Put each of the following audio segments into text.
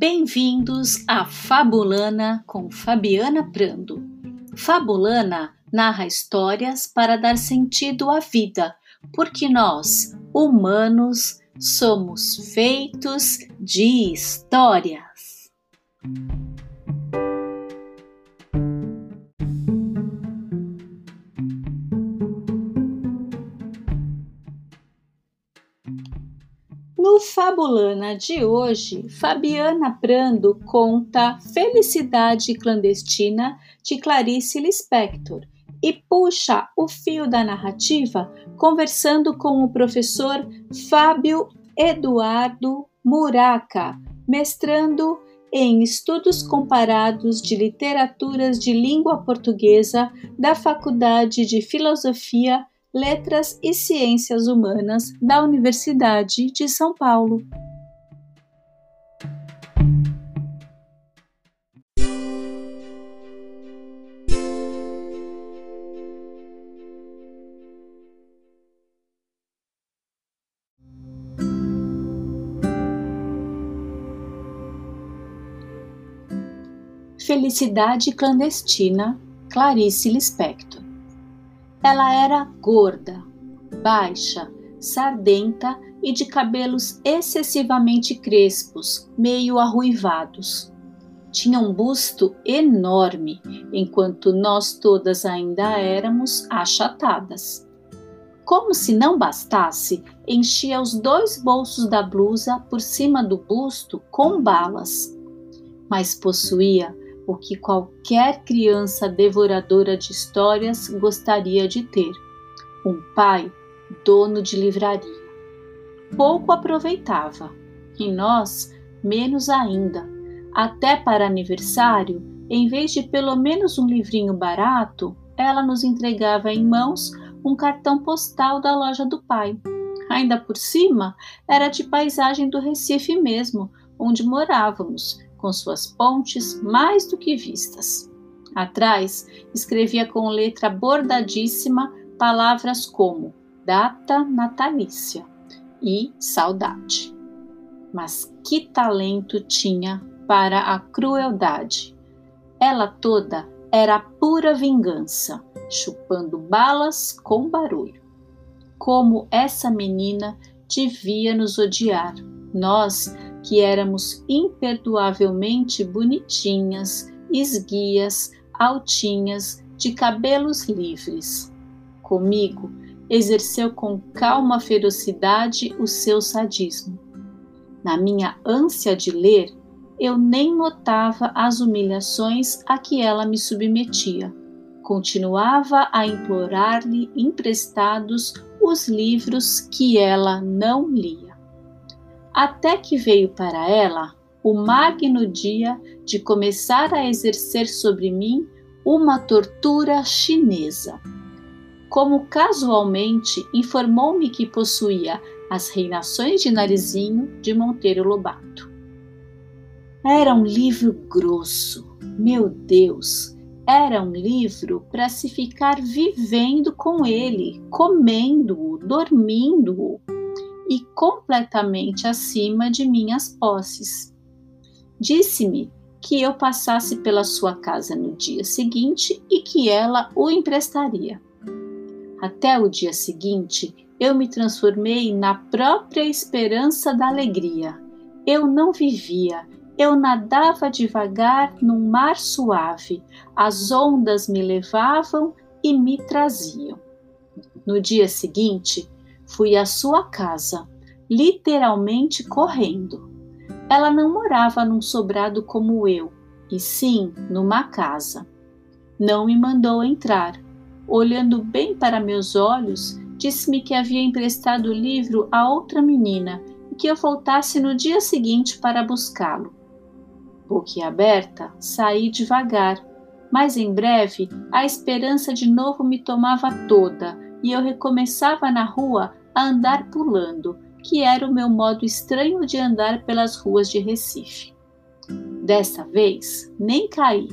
Bem-vindos a Fabulana com Fabiana Prando. Fabulana narra histórias para dar sentido à vida, porque nós, humanos, somos feitos de histórias. Fabulana de hoje, Fabiana Prando conta Felicidade Clandestina de Clarice Lispector e puxa o fio da narrativa conversando com o professor Fábio Eduardo Muraca, mestrando em Estudos Comparados de Literaturas de Língua Portuguesa da Faculdade de Filosofia Letras e Ciências Humanas da Universidade de São Paulo. Felicidade Clandestina, Clarice Lispector. Ela era gorda, baixa, sardenta e de cabelos excessivamente crespos, meio arruivados. Tinha um busto enorme, enquanto nós todas ainda éramos achatadas. Como se não bastasse, enchia os dois bolsos da blusa por cima do busto com balas. Mas possuía o que qualquer criança devoradora de histórias gostaria de ter: um pai dono de livraria. Pouco aproveitava, e nós menos ainda. Até para aniversário, em vez de pelo menos um livrinho barato, ela nos entregava em mãos um cartão postal da loja do pai. Ainda por cima, era de paisagem do Recife mesmo, onde morávamos, com suas pontes mais do que vistas. Atrás, escrevia com letra bordadíssima palavras como data natalícia e saudade. Mas que talento tinha para a crueldade! Ela toda era pura vingança, chupando balas com barulho. Como essa menina devia nos odiar, nós que éramos imperdoavelmente bonitinhas, esguias, altinhas, de cabelos livres. Comigo, exerceu com calma ferocidade o seu sadismo. Na minha ânsia de ler, eu nem notava as humilhações a que ela me submetia. Continuava a implorar-lhe emprestados os livros que ela não lia até que veio para ela o magno dia de começar a exercer sobre mim uma tortura chinesa. Como casualmente informou-me que possuía as reinações de Narizinho de Monteiro Lobato. Era um livro grosso, meu Deus, era um livro para se ficar vivendo com ele, comendo-o, dormindo-o e completamente acima de minhas posses. Disse-me que eu passasse pela sua casa no dia seguinte e que ela o emprestaria. Até o dia seguinte, eu me transformei na própria esperança da alegria. Eu não vivia, eu nadava devagar num mar suave, as ondas me levavam e me traziam. No dia seguinte, Fui à sua casa, literalmente correndo. Ela não morava num sobrado como eu, e sim numa casa. Não me mandou entrar. Olhando bem para meus olhos, disse-me que havia emprestado o livro a outra menina e que eu voltasse no dia seguinte para buscá-lo. Boquiaberta, saí devagar, mas em breve a esperança de novo me tomava toda e eu recomeçava na rua a andar pulando, que era o meu modo estranho de andar pelas ruas de Recife. Dessa vez, nem caí.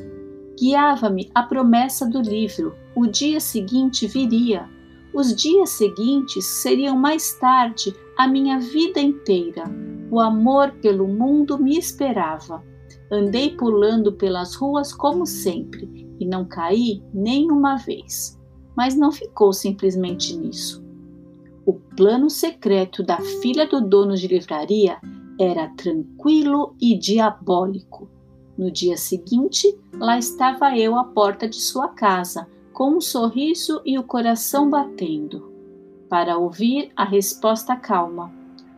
Guiava-me a promessa do livro. O dia seguinte viria. Os dias seguintes seriam mais tarde a minha vida inteira. O amor pelo mundo me esperava. Andei pulando pelas ruas como sempre e não caí nenhuma vez. Mas não ficou simplesmente nisso. O plano secreto da filha do dono de livraria era tranquilo e diabólico. No dia seguinte, lá estava eu à porta de sua casa, com um sorriso e o coração batendo, para ouvir a resposta calma.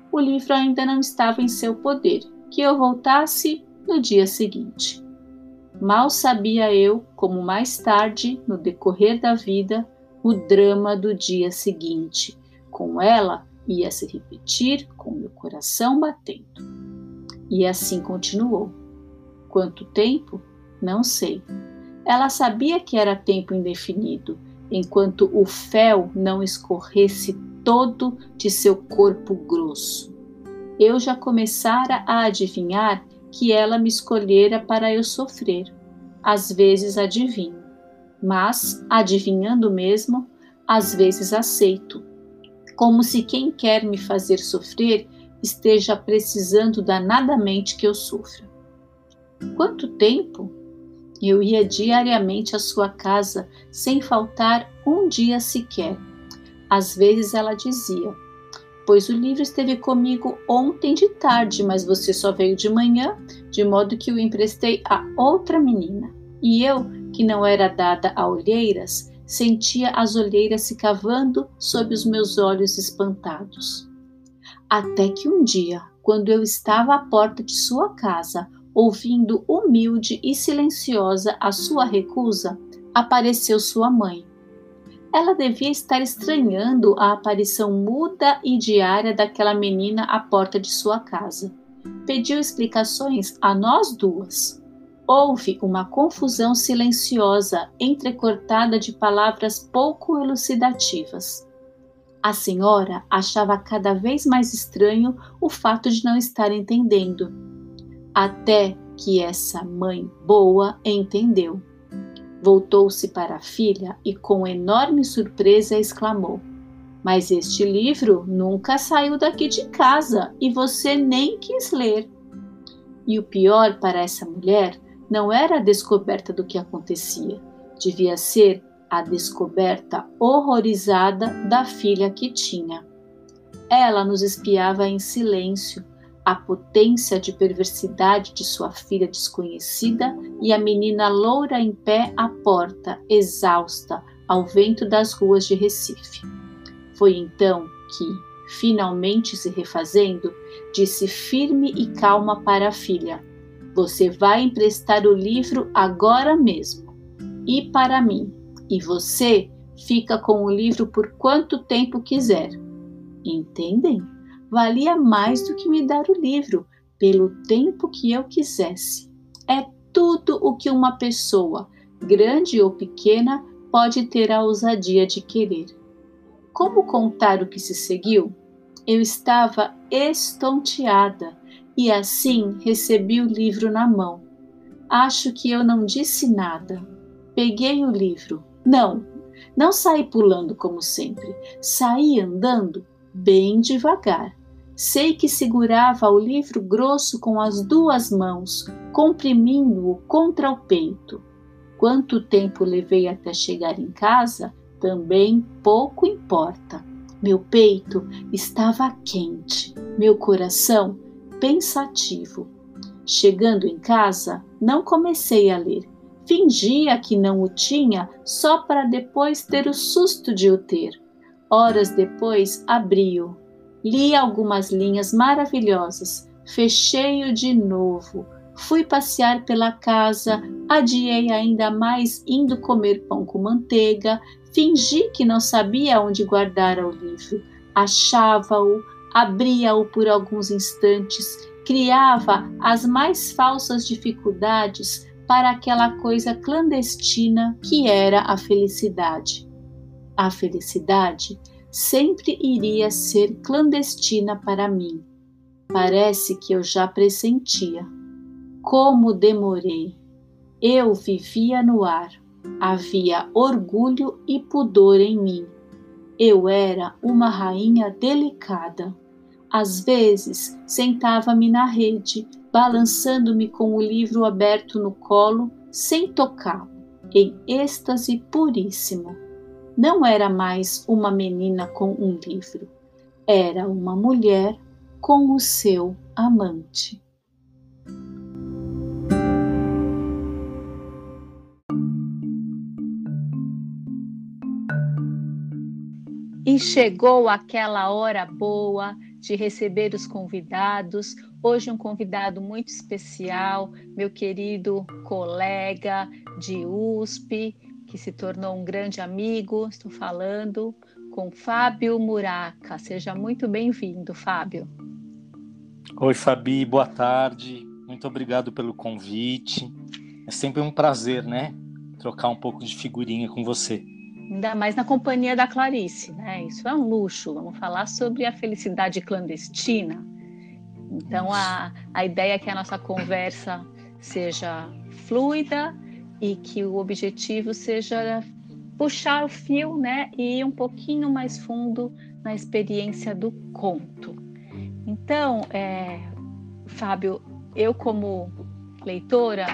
O livro ainda não estava em seu poder, que eu voltasse no dia seguinte. Mal sabia eu como mais tarde, no decorrer da vida, o drama do dia seguinte. Com ela ia se repetir com meu coração batendo. E assim continuou. Quanto tempo? Não sei. Ela sabia que era tempo indefinido, enquanto o fel não escorresse todo de seu corpo grosso. Eu já começara a adivinhar que ela me escolhera para eu sofrer. Às vezes adivinho, mas, adivinhando mesmo, às vezes aceito, como se quem quer me fazer sofrer esteja precisando danadamente que eu sofra. Quanto tempo? Eu ia diariamente à sua casa sem faltar um dia sequer. Às vezes ela dizia: Pois o livro esteve comigo ontem de tarde, mas você só veio de manhã, de modo que o emprestei a outra menina. E eu, que não era dada a olheiras, sentia as olheiras se cavando sob os meus olhos espantados. Até que um dia, quando eu estava à porta de sua casa, ouvindo humilde e silenciosa a sua recusa, apareceu sua mãe. Ela devia estar estranhando a aparição muda e diária daquela menina à porta de sua casa. Pediu explicações a nós duas. Houve uma confusão silenciosa, entrecortada de palavras pouco elucidativas. A senhora achava cada vez mais estranho o fato de não estar entendendo. Até que essa mãe boa entendeu. Voltou-se para a filha e, com enorme surpresa, exclamou: Mas este livro nunca saiu daqui de casa e você nem quis ler. E o pior para essa mulher não era a descoberta do que acontecia, devia ser a descoberta horrorizada da filha que tinha. Ela nos espiava em silêncio, a potência de perversidade de sua filha desconhecida e a menina loura em pé à porta, exausta, ao vento das ruas de Recife. Foi então que, finalmente se refazendo, disse firme e calma para a filha: você vai emprestar o livro agora mesmo. E para mim. E você fica com o livro por quanto tempo quiser. Entendem? Valia mais do que me dar o livro, pelo tempo que eu quisesse. É tudo o que uma pessoa, grande ou pequena, pode ter a ousadia de querer. Como contar o que se seguiu? Eu estava estonteada e assim recebi o livro na mão. Acho que eu não disse nada. Peguei o livro. Não, não saí pulando como sempre. Saí andando bem devagar. Sei que segurava o livro grosso com as duas mãos, comprimindo-o contra o peito. Quanto tempo levei até chegar em casa, também pouco importa. Meu peito estava quente, meu coração pensativo. Chegando em casa, não comecei a ler. Fingia que não o tinha só para depois ter o susto de o ter. Horas depois, abri-o. Li algumas linhas maravilhosas. Fechei-o de novo. Fui passear pela casa, adiei ainda mais indo comer pão com manteiga, fingi que não sabia onde guardar o livro. Achava-o, abria-o por alguns instantes, criava as mais falsas dificuldades para aquela coisa clandestina que era a felicidade. A felicidade sempre iria ser clandestina para mim. Parece que eu já pressentia. Como demorei! Eu vivia no ar. Havia orgulho e pudor em mim. Eu era uma rainha delicada Às vezes, sentava-me na rede, balançando-me com o livro aberto no colo, sem tocá-lo, em êxtase puríssimo. Não era mais uma menina com um livro, era uma mulher com o seu amante. E chegou aquela hora boa de receber os convidados. Hoje, um convidado muito especial, meu querido colega de USP, que se tornou um grande amigo. Estou falando com Fábio Muraca. Seja muito bem-vindo, Fábio. Oi, Fabi, boa tarde. Muito obrigado pelo convite. É sempre um prazer, né? Trocar um pouco de figurinha com você. Ainda mais na companhia da Clarice, né? Isso é um luxo. Vamos falar sobre a felicidade clandestina. Então, a, a ideia é que a nossa conversa seja fluida e que o objetivo seja puxar o fio, né, e ir um pouquinho mais fundo na experiência do conto. Então, é, Fábio, eu como leitora,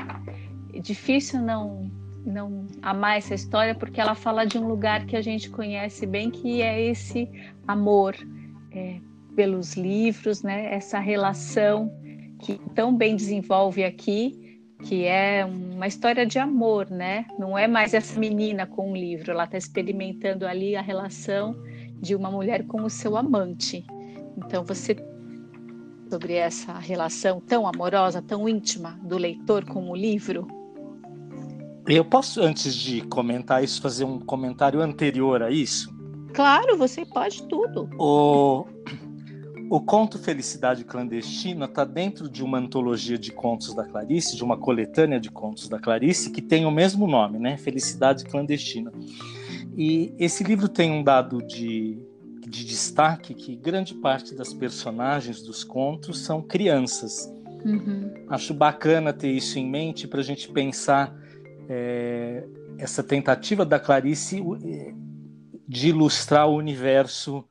é difícil não não amar essa história porque ela fala de um lugar que a gente conhece bem, que é esse amor é, pelos livros, né? Essa relação que tão bem desenvolve aqui que é uma história de amor, né? Não é mais essa menina com um livro, ela está experimentando ali a relação de uma mulher com o seu amante. Então você sobre essa relação tão amorosa, tão íntima do leitor com o livro? Eu posso, antes de comentar isso, fazer um comentário anterior a isso? Claro, você pode tudo. O, o conto Felicidade Clandestina está dentro de uma antologia de contos da Clarice, de uma coletânea de contos da Clarice, que tem o mesmo nome, né? Felicidade Clandestina. E esse livro tem um dado de, de destaque que grande parte das personagens dos contos são crianças. Uhum. Acho bacana ter isso em mente para a gente pensar é, essa tentativa da Clarice é, de ilustrar o universo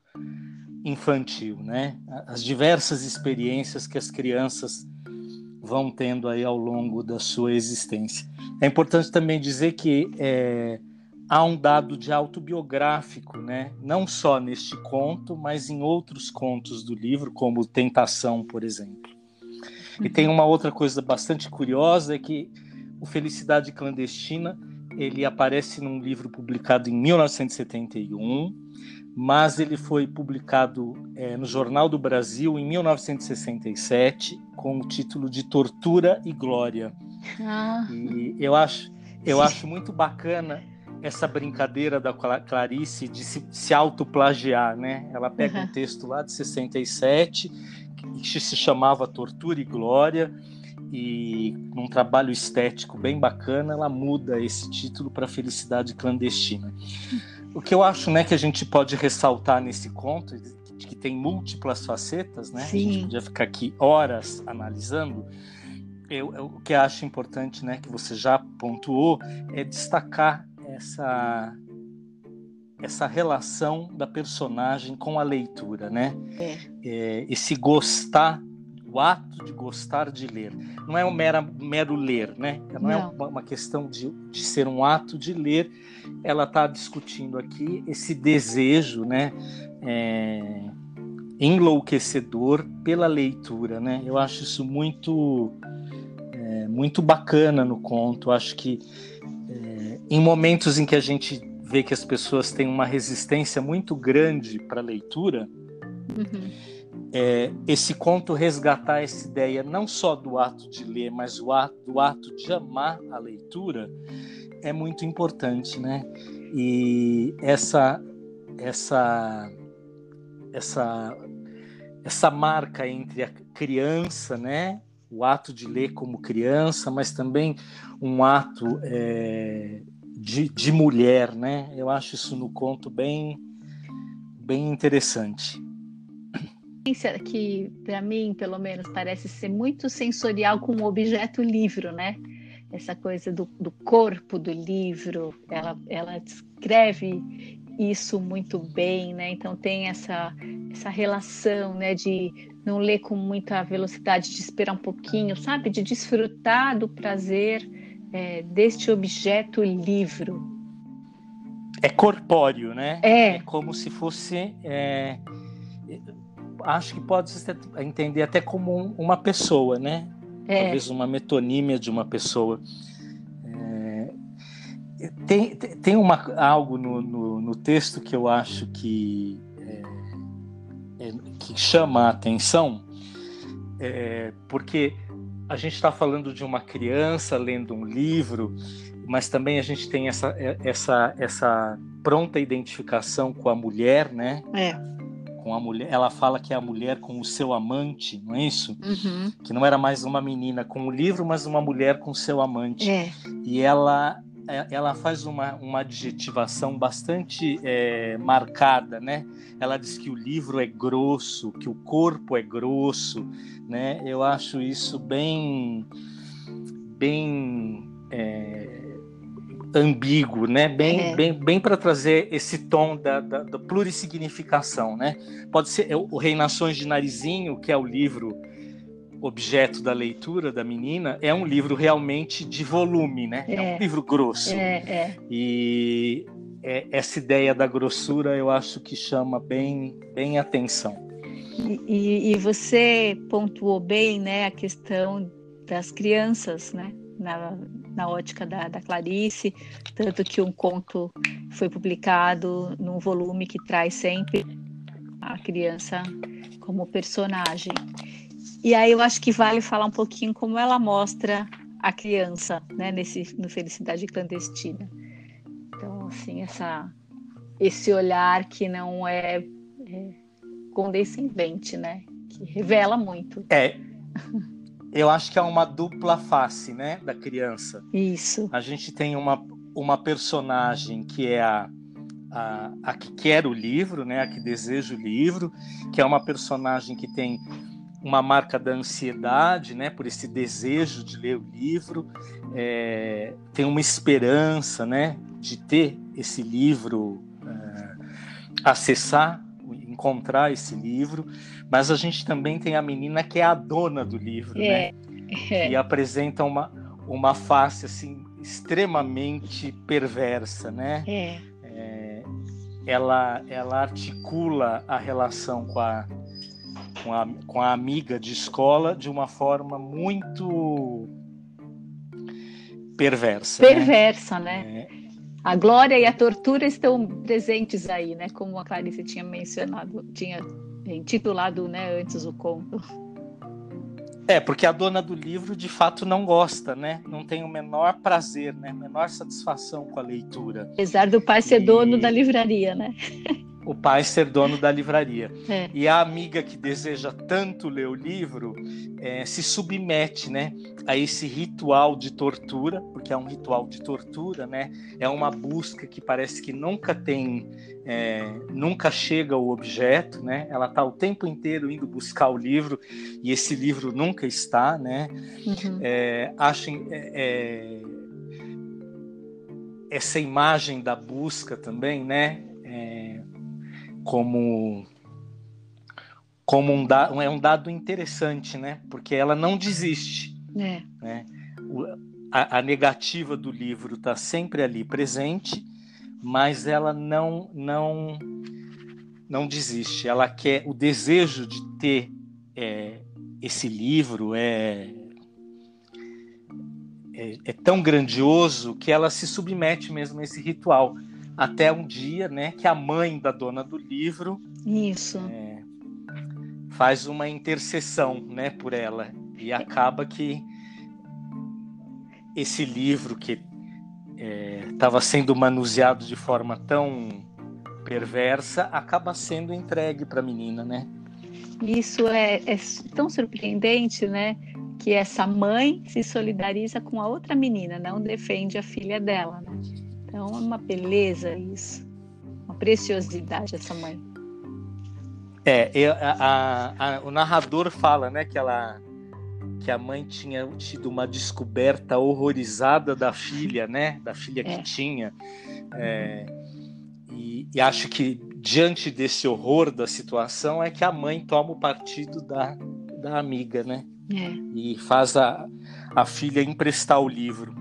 infantil, né? As diversas experiências que as crianças vão tendo aí ao longo da sua existência. É importante também dizer que é, há um dado de autobiográfico, né? Não só neste conto, mas em outros contos do livro, como Tentação, por exemplo. E tem uma outra coisa bastante curiosa é que o Felicidade Clandestina ele aparece num livro publicado em 1971 mas ele foi publicado é, no Jornal do Brasil em 1967 com o título de Tortura e Glória. Ah. E eu acho, eu acho muito bacana essa brincadeira da Clarice de se, se autoplagiar, né? Ela pega uhum. um texto lá de 67 que se chamava Tortura e Glória e num trabalho estético bem bacana ela muda esse título para Felicidade Clandestina. O que eu acho, né, que a gente pode ressaltar nesse conto, que tem múltiplas facetas, né? Sim. A gente podia ficar aqui horas analisando. Eu, eu, o que eu acho importante, né, que você já pontuou, é destacar essa essa relação da personagem com a leitura, né? É. É, esse gostar o ato de gostar de ler. Não é um mero, mero ler, né? Não, é Não. é uma, uma, questão de, de ser um ato de ler. Ela está discutindo aqui esse desejo, né? É, enlouquecedor pela leitura, né? Eu acho isso muito é, muito bacana no conto. acho que é, em momentos em que a gente vê que as pessoas têm uma resistência muito grande para a leitura, uhum é, esse conto resgatar essa ideia não só do ato de ler, mas do ato, do ato de amar a leitura é muito importante, né? E essa essa essa essa marca entre a criança, né? O ato de ler como criança, mas também um ato é, de, de mulher, né? Eu acho isso no conto bem bem interessante que para mim, pelo menos, parece ser muito sensorial com o objeto livro, né? Essa coisa do, do corpo do livro, ela, ela descreve isso muito bem, né? Então tem essa essa relação, né, de não ler com muita velocidade, de esperar um pouquinho, sabe, de desfrutar do prazer é, deste objeto livro. É corpóreo, né? É. é como se fosse. É, acho que pode se entender até como um, uma pessoa, né? É. Talvez uma metonímia de uma pessoa. É, tem, tem uma, algo no, no, no, texto que eu acho que, é, é, que chama a atenção, é, porque a gente está falando de uma criança lendo um livro, mas também a gente tem essa, essa, essa pronta identificação com a mulher, né? É. Com a mulher, ela fala que é a mulher com o seu amante, não é isso? Uhum. Que não era mais uma menina com o livro, mas uma mulher com o seu amante. É. E ela é, ela faz uma, uma adjetivação bastante é, marcada, né? Ela diz que o livro é grosso, que o corpo é grosso, né? Eu acho isso bem, bem é, ambíguo, né? Bem, é. bem, bem para trazer esse tom da, da, da plurissignificação, né? Pode ser é, o Rei Nações de Narizinho, que é o livro objeto da leitura da menina é um livro realmente de volume, né? É, é um livro grosso. É, é. E é, essa ideia da grossura eu acho que chama bem, bem atenção. E, e, você pontuou bem, né, a questão das crianças, né, na, na ótica da, da Clarice, tanto que um conto foi publicado num volume que traz sempre a criança como personagem. E aí eu acho que vale falar um pouquinho como ela mostra a criança, né, nesse no Felicidade Clandestina. Então, assim, essa esse olhar que não é, é condescendente, né, que revela muito. É. Eu acho que é uma dupla face, né, da criança. Isso. A gente tem uma uma personagem que é a a, a que quer o livro, né, a que deseja o livro, que é uma personagem que tem uma marca da ansiedade, né, por esse desejo de ler o livro, é, tem uma esperança, né, de ter esse livro, é, acessar, encontrar esse livro, mas a gente também tem a menina que é a dona do livro, é. né, é. e apresenta uma uma face assim extremamente perversa, né? É. é ela ela articula a relação com a com a, com a amiga de escola de uma forma muito perversa. Né? Perversa, né? né? A glória e a tortura estão presentes aí, né? Como a Clarice tinha mencionado, tinha intitulado né, antes o conto. É, porque a dona do livro de fato não gosta, né? Não tem o menor prazer, né? Menor satisfação com a leitura. Apesar do pai ser e... dono da livraria, né? o pai ser dono da livraria. É. E a amiga que deseja tanto ler o livro é, se submete né, a esse ritual de tortura, porque é um ritual de tortura, né? É uma busca que parece que nunca tem, é, nunca chega ao objeto, né? Ela está o tempo inteiro indo buscar o livro e esse livro nunca está, né? Uhum. É, achem, é, é, essa imagem da busca também, né? Como como um, da, é um dado interessante, né? Porque ela não desiste. É. Né? O, a, a, negativa do livro está sempre ali presente, mas ela não não não desiste. Ela quer o desejo de ter é, esse livro é, é, é tão grandioso que ela se submete mesmo a esse ritual até um dia, né, que a mãe da dona do livro isso é, faz uma intercessão, né, por ela e acaba que esse livro que estava é, sendo manuseado de forma tão perversa acaba sendo entregue para a menina, né? Isso é, é tão surpreendente, né? Que essa mãe se solidariza com a outra menina, não defende a filha dela, né? Então é uma beleza isso, uma preciosidade essa mãe. É, eu, a, a, o narrador fala, né, que ela que a mãe tinha tido uma descoberta horrorizada da filha, né, da filha que é. tinha, é, e, e, acho que diante desse horror da situação, é que a mãe toma o partido da, da amiga, né? É. E faz a, a filha emprestar o livro.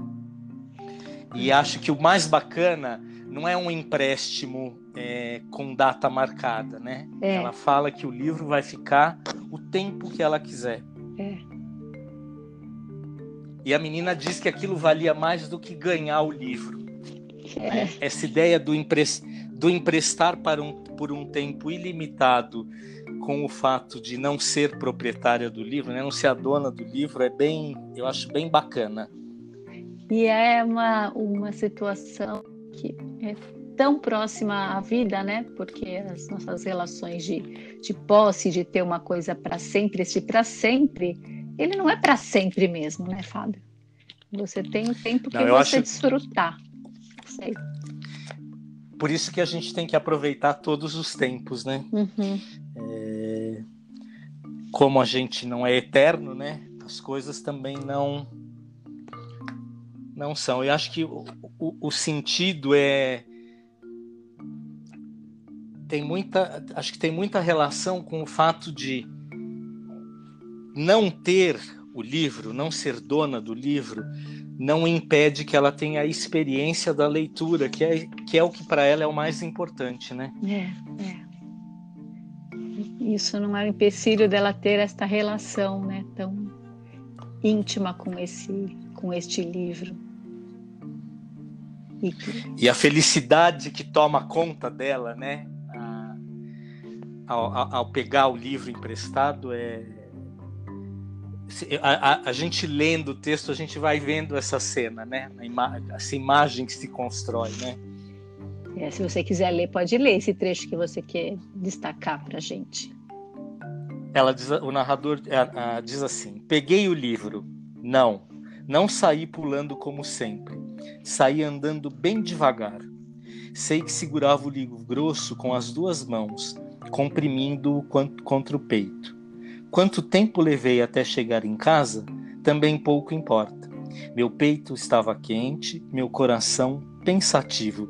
E acho que o mais bacana não é um empréstimo é, com data marcada, né? É. Ela fala que o livro vai ficar o tempo que ela quiser. É. E a menina diz que aquilo valia mais do que ganhar o livro. É. Essa ideia do, empres, do emprestar para um, por um tempo ilimitado, com o fato de não ser proprietária do livro, né, não ser a dona do livro, é bem, eu acho bem bacana. E é uma, uma situação que é tão próxima à vida, né? Porque as nossas relações de, de posse, de ter uma coisa para sempre, esse para sempre, ele não é para sempre mesmo, né, Fábio? Você tem um tempo que Não, você acho- desfrutar. Sei. Por isso que a gente tem que aproveitar todos os tempos, né? Uhum. Como a gente não é eterno, né? As coisas também não não são. Eu acho que o, o, o sentido é tem muita, acho que tem muita relação com o fato de não ter o livro, não ser dona do livro, não impede que ela tenha a experiência da leitura, que é, que é o que para ela é o mais importante, né? É, é. Isso não é um empecilho dela ter esta relação, né, tão íntima com esse, com este livro. E que- E a felicidade que toma conta dela, né? a- Ao, ao- pegar o livro emprestado é. A, a- a gente lendo o texto, a gente vai vendo essa cena, né? A ima- essa imagem que se constrói, né? é, se você quiser ler, pode ler esse trecho que você quer destacar para gente. Ela diz, o narrador ah, ah, diz assim: Peguei o livro. Não, não saí pulando como sempre. Saí andando bem devagar. Sei que segurava o livro grosso com as duas mãos, comprimindo-o contra o peito. Quanto tempo levei até chegar em casa, também pouco importa. Meu peito estava quente, meu coração pensativo.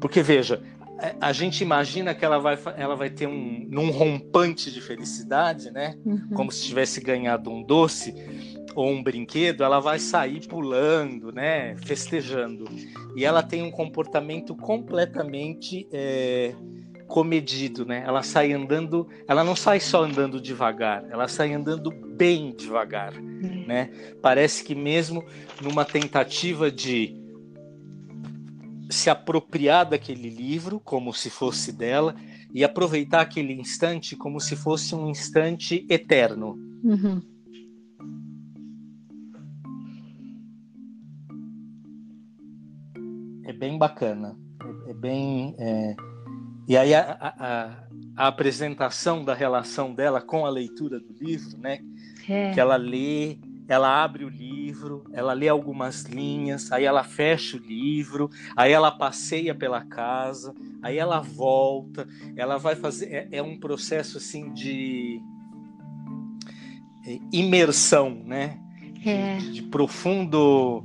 Porque veja, a- a gente imagina que ela vai, ela vai ter um, num rompante de felicidade, né? Uhum. Como se tivesse ganhado um doce ou um brinquedo, ela vai sair pulando, né? Festejando. E ela tem um comportamento completamente é, comedido, né? Ela sai andando, ela não sai só andando devagar, ela sai andando bem devagar, É. né? Parece que mesmo numa tentativa de se apropriar daquele livro como se fosse dela e aproveitar aquele instante como se fosse um instante eterno. Uhum. Bem bacana. É, é bem. é, E aí a, a- a- apresentação da relação dela com a leitura do livro, né? É. Que ela lê, ela abre o livro, ela lê algumas linhas, aí ela fecha o livro, aí ela passeia pela casa, aí ela volta, ela vai fazer. É, é um processo assim de é, imersão, né? É. de, de profundo.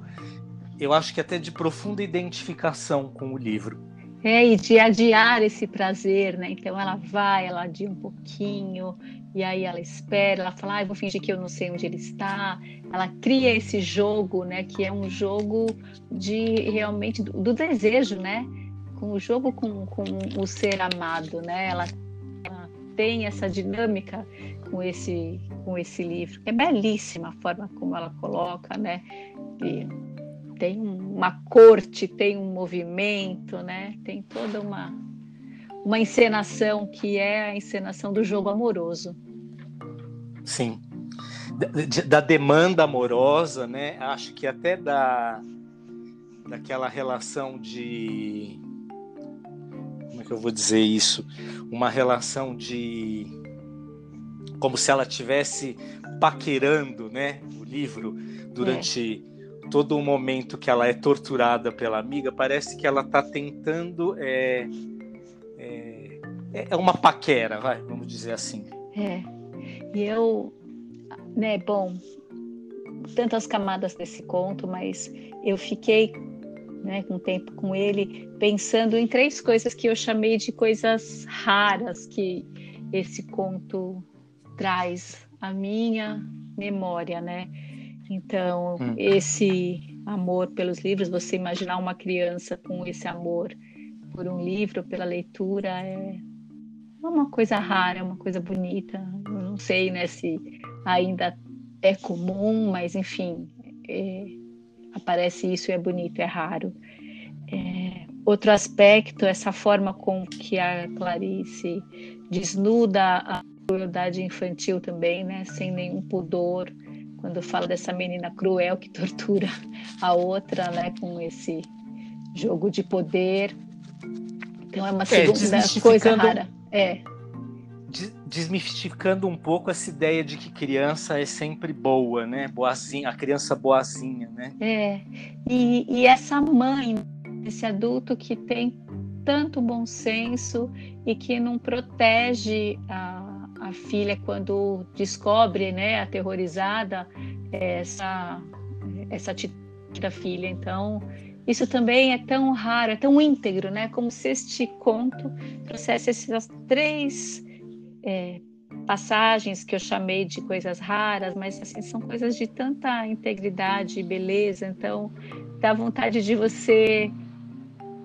Eu acho que até de profunda identificação com o livro. É, e de adiar esse prazer, né? Então ela vai, ela adia um pouquinho, e aí ela espera, ela fala, ah, vou fingir que eu não sei onde ele está. Ela cria esse jogo, né? Que é um jogo de realmente do, do desejo, né? Com o jogo com, com o ser amado, né? Ela, ela tem essa dinâmica com esse, com esse livro. É belíssima a forma como ela coloca, né? E tem uma corte, tem um movimento, né? Tem toda uma uma encenação que é a encenação do jogo amoroso. Sim. Da, de- da demanda amorosa, né? Acho que até da daquela relação de como é que eu vou dizer isso? Uma relação de como se ela tivesse paquerando, né, o livro durante todo o momento que ela é torturada pela amiga, parece que ela está tentando é, é, é uma paquera, vai, vamos dizer assim. É. E eu, né, bom, tantas camadas desse conto, mas eu fiquei né, um tempo com ele, pensando em três coisas que eu chamei de coisas raras que esse conto traz à minha memória, né? Então, hum. esse amor pelos livros, você imaginar uma criança com esse amor por um livro, pela leitura, é uma coisa rara, uma coisa bonita. Eu não sei, né, se ainda é comum, mas enfim, é, aparece isso e é bonito, é raro. É, outro aspecto, essa forma com que a Clarice desnuda a crueldade infantil também, né, sem nenhum pudor, quando fala dessa menina cruel que tortura a outra, né, com esse jogo de poder. Então é uma é, segunda é, coisa rara. É desmistificando um pouco essa ideia de que criança é sempre boa, né? Boazinha, a criança boazinha, né? É. E, e essa mãe, esse adulto que tem tanto bom senso e que não protege a, a filha quando descobre, né, aterrorizada, essa, essa atitude da filha. Então, isso também é tão raro, é tão íntegro, né? Como se este conto trouxesse essas três é, passagens que eu chamei de coisas raras, mas assim, são coisas de tanta integridade e beleza, então dá vontade de você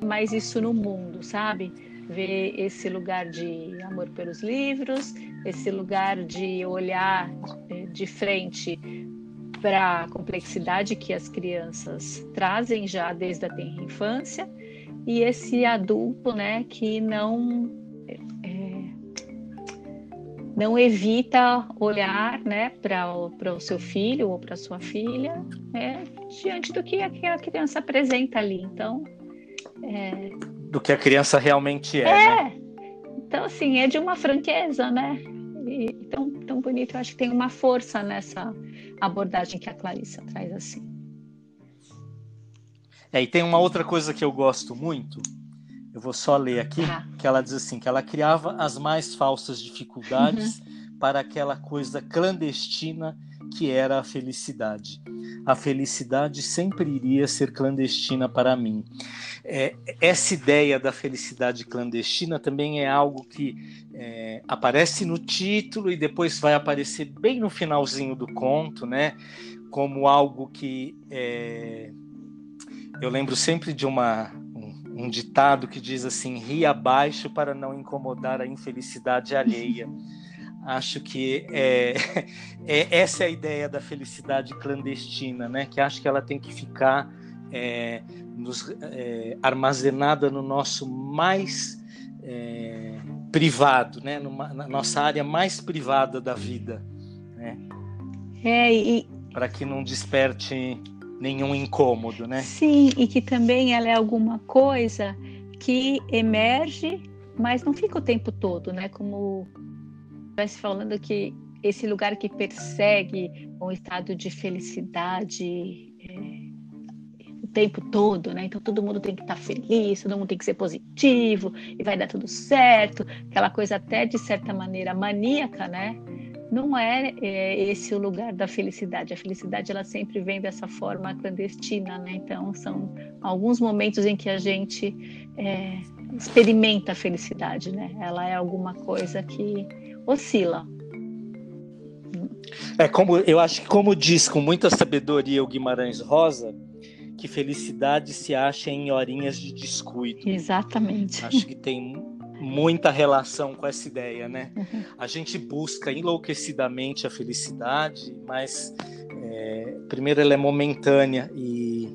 mais isso no mundo, sabe? Ver esse lugar de amor pelos livros, esse lugar de olhar é, de frente para a complexidade que as crianças trazem já desde a tenra infância e esse adulto, né, que não não evita olhar né, para o seu filho ou para sua filha né, diante do que a, criança apresenta ali. Então, é... do que a criança realmente é. É. Né? Então, assim, é de uma franqueza, né? E, tão, tão bonito. Eu acho que tem uma força nessa abordagem que a Clarissa traz assim. É, e tem uma outra coisa que eu gosto muito, eu vou só ler aqui, ah. que ela diz assim, que ela criava as mais falsas dificuldades uhum. para aquela coisa clandestina que era a felicidade. A felicidade sempre iria ser clandestina para mim. É, essa ideia da felicidade clandestina também é algo que é, aparece no título e depois vai aparecer bem no finalzinho do conto, né? Como algo que é, eu lembro sempre de uma um ditado que diz assim: ri abaixo para não incomodar a infelicidade alheia. acho que é, é, essa é a ideia da felicidade clandestina, né? Que acho que ela tem que ficar é, nos, é, armazenada no nosso mais é, privado, né? Numa, na nossa área mais privada da vida, né? É, e... Para que não desperte nenhum incômodo, né? Sim, e que também ela é alguma coisa que emerge, mas não fica o tempo todo, né? Como estivesse falando que esse lugar que persegue um estado de felicidade tempo todo, né? Então todo mundo tem que estar feliz, todo mundo tem que ser positivo e vai dar tudo certo, aquela coisa até de certa maneira maníaca, né? não é, é, esse o lugar da felicidade. A felicidade ela sempre vem dessa forma clandestina, né? Então são alguns momentos em que a gente é, experimenta a felicidade, né? Ela é alguma coisa que oscila. É como eu acho que como diz com muita sabedoria o Guimarães Rosa, que felicidade se acha em horinhas de descuido. Exatamente. Acho que tem muita relação com essa ideia, né? Uhum. A gente busca enlouquecidamente a felicidade, mas é, primeiro ela é momentânea e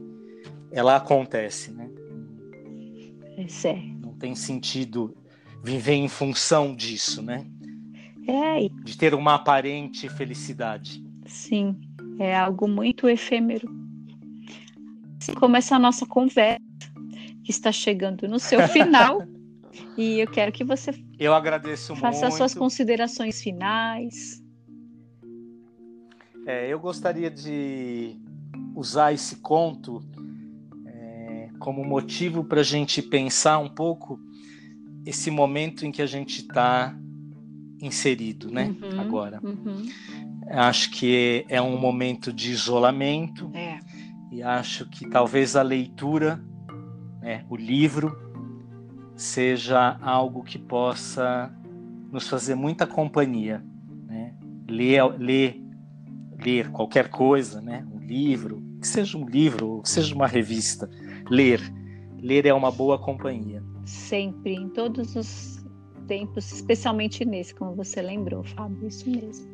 ela acontece, né? É. Não tem sentido viver em função disso, né? É. De ter uma aparente felicidade. Sim, é algo muito efêmero. Assim como essa nossa conversa que está chegando no seu final. E eu quero que você eu agradeço faça muito. suas considerações finais. É, eu gostaria de usar esse conto é, como motivo para a gente pensar um pouco esse momento em que a gente está inserido, né? Uhum, agora. Uhum. Acho que é um momento de isolamento. É. E acho que talvez a leitura né, o livro, seja algo que possa nos fazer muita companhia. Né? Ler, ler, ler qualquer coisa, né? um livro, que seja um livro, que seja uma revista, ler. Ler é uma boa companhia. Sempre, em todos os tempos, especialmente nesse, como você lembrou, Fábio, isso mesmo.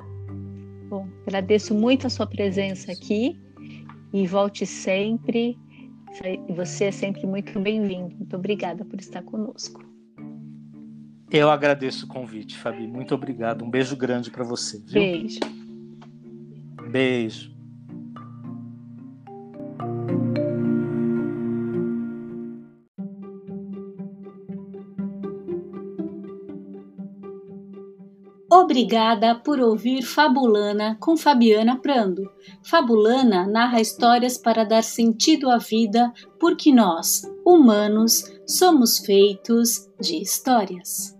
Bom, agradeço muito a sua presença aqui e volte sempre. Você é sempre muito bem-vindo. Muito obrigada por estar conosco. Eu agradeço o convite, Fabi. Muito obrigado. Um beijo grande para você. Viu? Beijo. Beijo. Obrigada por ouvir Fabulana com Fabiana Prando. Fabulana narra histórias para dar sentido à vida, porque nós, humanos, somos feitos de histórias.